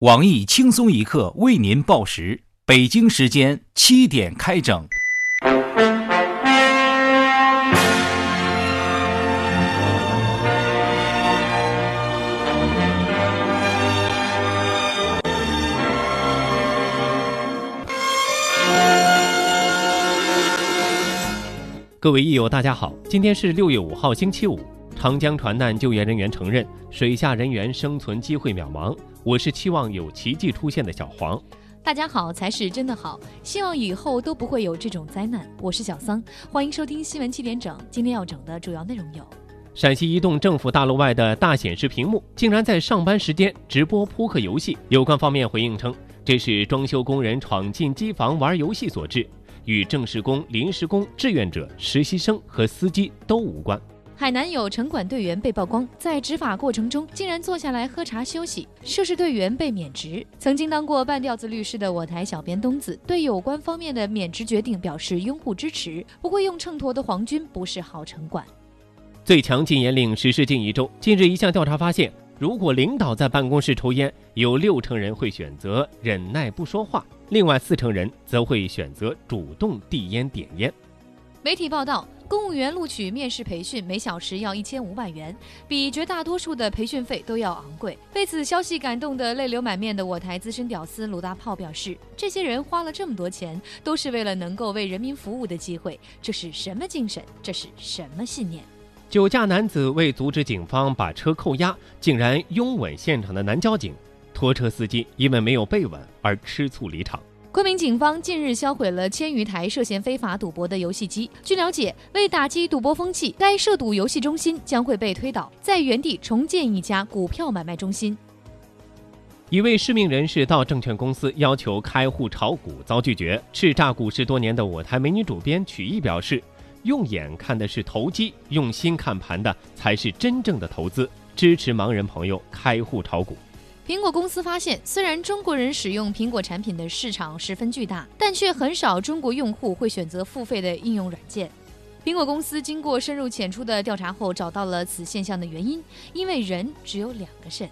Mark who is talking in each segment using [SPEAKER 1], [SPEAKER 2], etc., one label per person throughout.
[SPEAKER 1] 网易轻松一刻为您报时，北京时间七点开整。
[SPEAKER 2] 各位益友，大家好，今天是六月五号，星期五。长江船难救援人员承认，水下人员生存机会渺茫。我是期望有奇迹出现的小黄。
[SPEAKER 3] 大家好才是真的好，希望以后都不会有这种灾难。我是小桑，欢迎收听新闻七点整。今天要整的主要内容有：
[SPEAKER 2] 陕西移动政府大楼外的大显示屏幕竟然在上班时间直播扑克游戏，有关方面回应称，这是装修工人闯进机房玩游戏所致，与正式工、临时工、志愿者、实习生和司机都无关。
[SPEAKER 3] 海南有城管队员被曝光，在执法过程中竟然坐下来喝茶休息，涉事队员被免职。曾经当过半吊子律师的我台小编东子对有关方面的免职决定表示拥护支持。不会用秤砣的皇军不是好城管。
[SPEAKER 2] 最强禁烟令实施近一周，近日一项调查发现，如果领导在办公室抽烟，有六成人会选择忍耐不说话，另外四成人则会选择主动递烟点烟。
[SPEAKER 3] 媒体报道。公务员录取面试培训每小时要一千五百元，比绝大多数的培训费都要昂贵。被此消息感动得泪流满面的我台资深屌丝鲁大炮表示：“这些人花了这么多钱，都是为了能够为人民服务的机会，这是什么精神？这是什么信念？”
[SPEAKER 2] 酒驾男子为阻止警方把车扣押，竟然拥吻现场的男交警，拖车司机因为没有被吻而吃醋离场。
[SPEAKER 3] 昆明警方近日销毁了千余台涉嫌非法赌博的游戏机。据了解，为打击赌博风气，该涉赌游戏中心将会被推倒，在原地重建一家股票买卖中心。
[SPEAKER 2] 一位失明人士到证券公司要求开户炒股，遭拒绝。叱咤股市多年的我台美女主编曲艺表示：“用眼看的是投机，用心看盘的才是真正的投资。”支持盲人朋友开户炒股。
[SPEAKER 3] 苹果公司发现，虽然中国人使用苹果产品的市场十分巨大，但却很少中国用户会选择付费的应用软件。苹果公司经过深入浅出的调查后，找到了此现象的原因，因为人只有两个肾。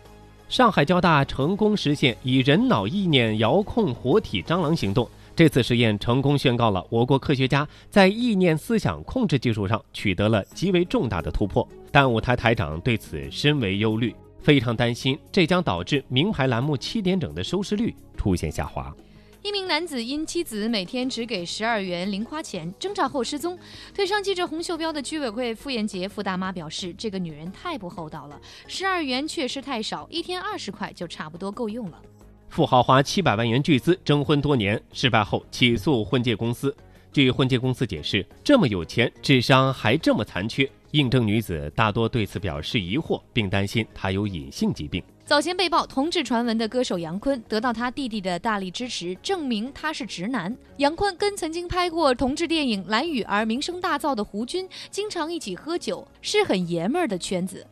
[SPEAKER 2] 上海交大成功实现以人脑意念遥控活体蟑螂行动，这次实验成功宣告了我国科学家在意念思想控制技术上取得了极为重大的突破。但舞台台长对此深为忧虑。非常担心，这将导致名牌栏目七点整的收视率出现下滑。
[SPEAKER 3] 一名男子因妻子每天只给十二元零花钱，挣扎后失踪。腿上系着红袖标的居委会傅艳杰傅大妈表示，这个女人太不厚道了，十二元确实太少，一天二十块就差不多够用了。
[SPEAKER 2] 富豪花七百万元巨资征婚多年，失败后起诉婚介公司。据婚介公司解释，这么有钱，智商还这么残缺。应征女子大多对此表示疑惑，并担心她有隐性疾病。
[SPEAKER 3] 早前被曝同志传闻的歌手杨坤，得到他弟弟的大力支持，证明他是直男。杨坤跟曾经拍过同志电影《蓝雨》而名声大噪的胡军，经常一起喝酒，是很爷们儿的圈子。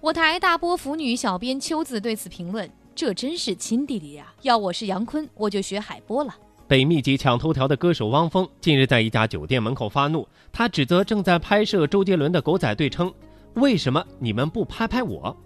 [SPEAKER 3] 我台大波腐女小编秋子对此评论：“这真是亲弟弟呀！要我是杨坤，我就学海波了。”
[SPEAKER 2] 被密集抢头条的歌手汪峰近日在一家酒店门口发怒，他指责正在拍摄周杰伦的狗仔队称：“为什么你们不拍拍我？”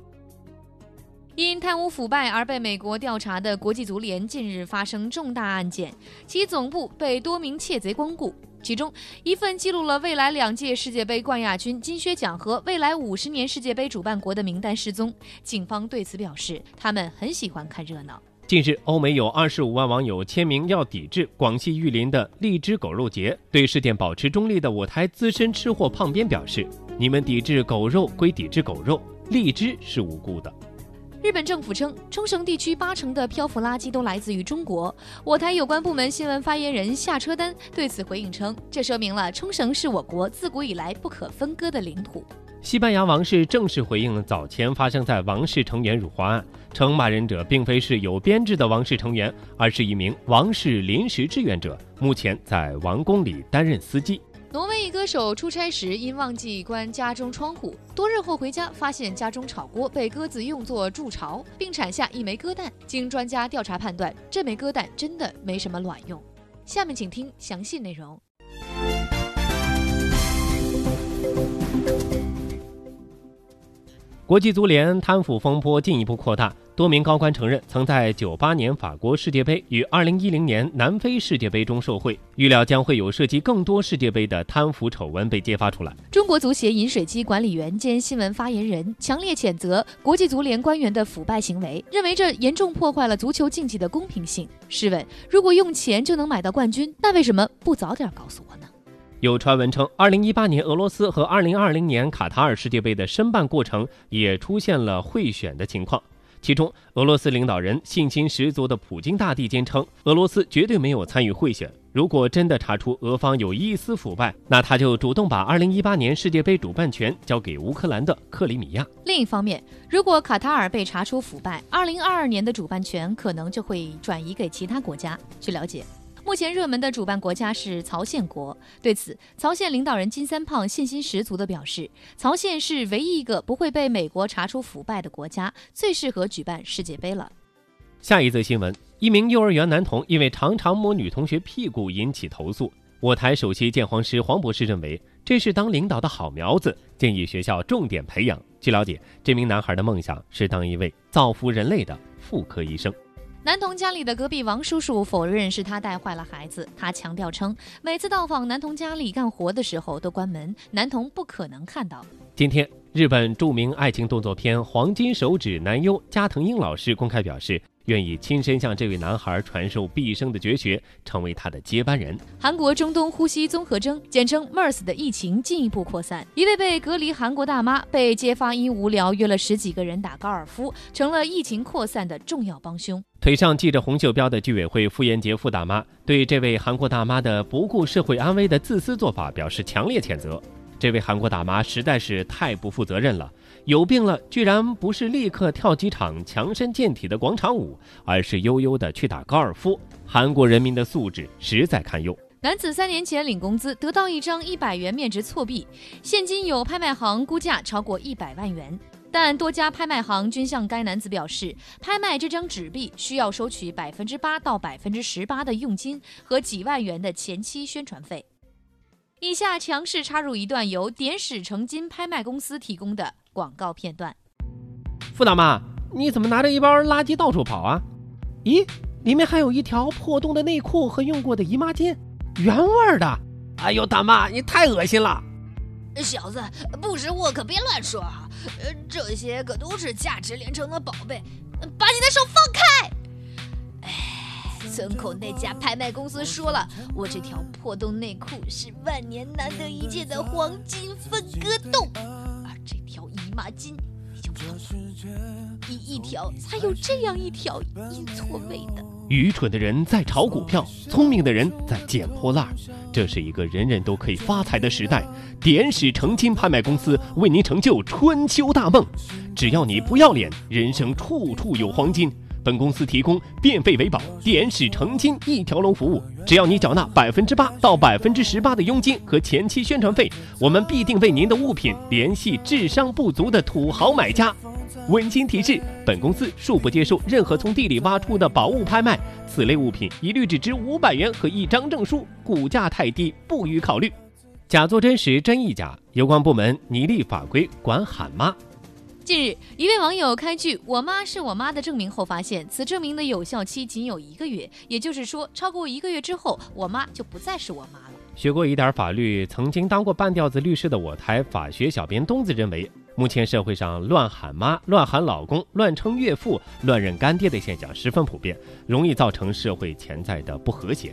[SPEAKER 3] 因贪污腐败而被美国调查的国际足联近日发生重大案件，其总部被多名窃贼光顾，其中一份记录了未来两届世界杯冠亚军、金靴奖和未来五十年世界杯主办国的名单失踪。警方对此表示，他们很喜欢看热闹。
[SPEAKER 2] 近日，欧美有二十五万网友签名要抵制广西玉林的荔枝狗肉节。对事件保持中立的我台资深吃货胖编表示：“你们抵制狗肉归抵制狗肉，荔枝是无辜的。”
[SPEAKER 3] 日本政府称，冲绳地区八成的漂浮垃圾都来自于中国。我台有关部门新闻发言人夏车丹对此回应称：“这说明了冲绳是我国自古以来不可分割的领土。”
[SPEAKER 2] 西班牙王室正式回应早前发生在王室成员辱华案，称骂人者并非是有编制的王室成员，而是一名王室临时志愿者，目前在王宫里担任司机。
[SPEAKER 3] 挪威一歌手出差时因忘记关家中窗户，多日后回家发现家中炒锅被鸽子用作筑巢，并产下一枚鸽蛋。经专家调查判断，这枚鸽蛋真的没什么卵用。下面请听详细内容。
[SPEAKER 2] 国际足联贪腐风波进一步扩大，多名高官承认曾在九八年法国世界杯与二零一零年南非世界杯中受贿，预料将会有涉及更多世界杯的贪腐丑闻被揭发出来。
[SPEAKER 3] 中国足协饮水机管理员兼新闻发言人强烈谴责国际足联官员的腐败行为，认为这严重破坏了足球竞技的公平性。试问，如果用钱就能买到冠军，那为什么不早点告诉我呢？
[SPEAKER 2] 有传闻称，二零一八年俄罗斯和二零二零年卡塔尔世界杯的申办过程也出现了贿选的情况。其中，俄罗斯领导人信心十足的普京大帝坚称，俄罗斯绝对没有参与贿选。如果真的查出俄方有一丝腐败，那他就主动把2018年世界杯主办权交给乌克兰的克里米亚。
[SPEAKER 3] 另一方面，如果卡塔尔被查出腐败，2022年的主办权可能就会转移给其他国家。据了解。目前热门的主办国家是曹县国。对此，曹县领导人金三胖信心十足地表示，曹县是唯一一个不会被美国查出腐败的国家，最适合举办世界杯了。
[SPEAKER 2] 下一则新闻：一名幼儿园男童因为常常摸女同学屁股引起投诉。我台首席鉴黄师黄博士认为，这是当领导的好苗子，建议学校重点培养。据了解，这名男孩的梦想是当一位造福人类的妇科医生。
[SPEAKER 3] 男童家里的隔壁王叔叔否认是他带坏了孩子，他强调称，每次到访男童家里干活的时候都关门，男童不可能看到。
[SPEAKER 2] 今天，日本著名爱情动作片《黄金手指》男优加藤鹰老师公开表示。愿意亲身向这位男孩传授毕生的绝学，成为他的接班人。
[SPEAKER 3] 韩国中东呼吸综合征（简称 MERS） 的疫情进一步扩散，一位被隔离韩国大妈被揭发因无聊约了十几个人打高尔夫，成了疫情扩散的重要帮凶。
[SPEAKER 2] 腿上系着红袖标的居委会妇炎洁副大妈对这位韩国大妈的不顾社会安危的自私做法表示强烈谴责。这位韩国大妈实在是太不负责任了。有病了，居然不是立刻跳几场强身健体的广场舞，而是悠悠的去打高尔夫。韩国人民的素质实在堪忧。
[SPEAKER 3] 男子三年前领工资得到一张一百元面值错币，现金有拍卖行估价超过一百万元，但多家拍卖行均向该男子表示，拍卖这张纸币需要收取百分之八到百分之十八的佣金和几万元的前期宣传费。以下强势插入一段由点史成金拍卖公司提供的。广告片段，
[SPEAKER 2] 傅大妈，你怎么拿着一包垃圾到处跑啊？咦，里面还有一条破洞的内裤和用过的姨妈巾，原味的。哎呦，大妈，你太恶心了！
[SPEAKER 4] 小子，不识货可别乱说啊！呃，这些可都是价值连城的宝贝，把你的手放开！村口那家拍卖公司说了，我这条破洞内裤是万年难得一见的黄金分割洞。而这条姨妈巾你就不了，一一条才有这样一条阴错位的。
[SPEAKER 2] 愚蠢的人在炒股票，聪明的人在捡破烂。这是一个人人都可以发财的时代。点石成金拍卖公司为您成就春秋大梦。只要你不要脸，人生处处有黄金。本公司提供变废为宝、点石成金一条龙服务，只要你缴纳百分之八到百分之十八的佣金和前期宣传费，我们必定为您的物品联系智商不足的土豪买家。温馨提示：本公司恕不接受任何从地里挖出的宝物拍卖，此类物品一律只值五百元和一张证书，股价太低不予考虑。假作真实真亦假，有关部门拟立法规管喊妈。
[SPEAKER 3] 近日，一位网友开具“我妈是我妈”的证明后，发现此证明的有效期仅有一个月，也就是说，超过一个月之后，我妈就不再是我妈了。
[SPEAKER 2] 学过一点法律、曾经当过半吊子律师的我台法学小编东子认为，目前社会上乱喊妈、乱喊老公、乱称岳父、乱认干爹的现象十分普遍，容易造成社会潜在的不和谐。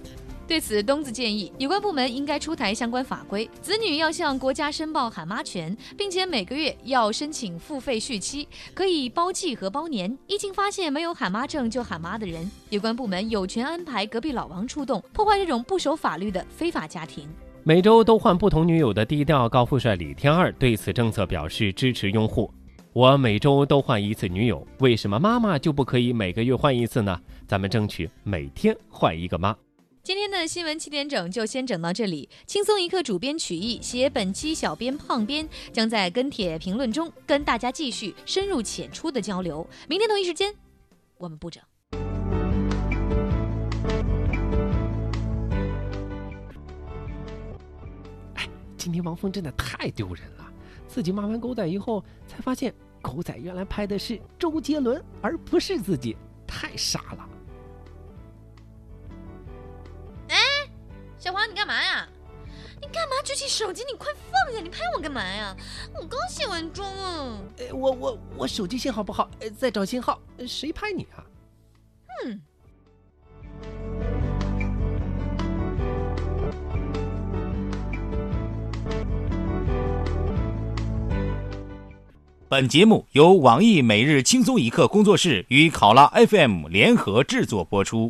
[SPEAKER 3] 对此，东子建议有关部门应该出台相关法规，子女要向国家申报喊妈权，并且每个月要申请付费续期，可以包季和包年。一经发现没有喊妈证就喊妈的人，有关部门有权安排隔壁老王出动，破坏这种不守法律的非法家庭。
[SPEAKER 2] 每周都换不同女友的低调高富帅李天二对此政策表示支持拥护。我每周都换一次女友，为什么妈妈就不可以每个月换一次呢？咱们争取每天换一个妈。
[SPEAKER 3] 新闻七点整就先整到这里。轻松一刻主编曲艺写本期小编胖编将在跟帖评论中跟大家继续深入浅出的交流。明天同一时间，我们不整。
[SPEAKER 2] 哎，今天王峰真的太丢人了，自己骂完狗仔以后，才发现狗仔原来拍的是周杰伦，而不是自己，太傻了。
[SPEAKER 3] 手机？你快放下！你拍我干嘛呀？我刚卸完妆啊。
[SPEAKER 2] 呃，我我我手机信号不好，呃，在找信号。谁拍你啊？
[SPEAKER 3] 嗯。
[SPEAKER 1] 本节目由网易每日轻松一刻工作室与考拉 FM 联合制作播出。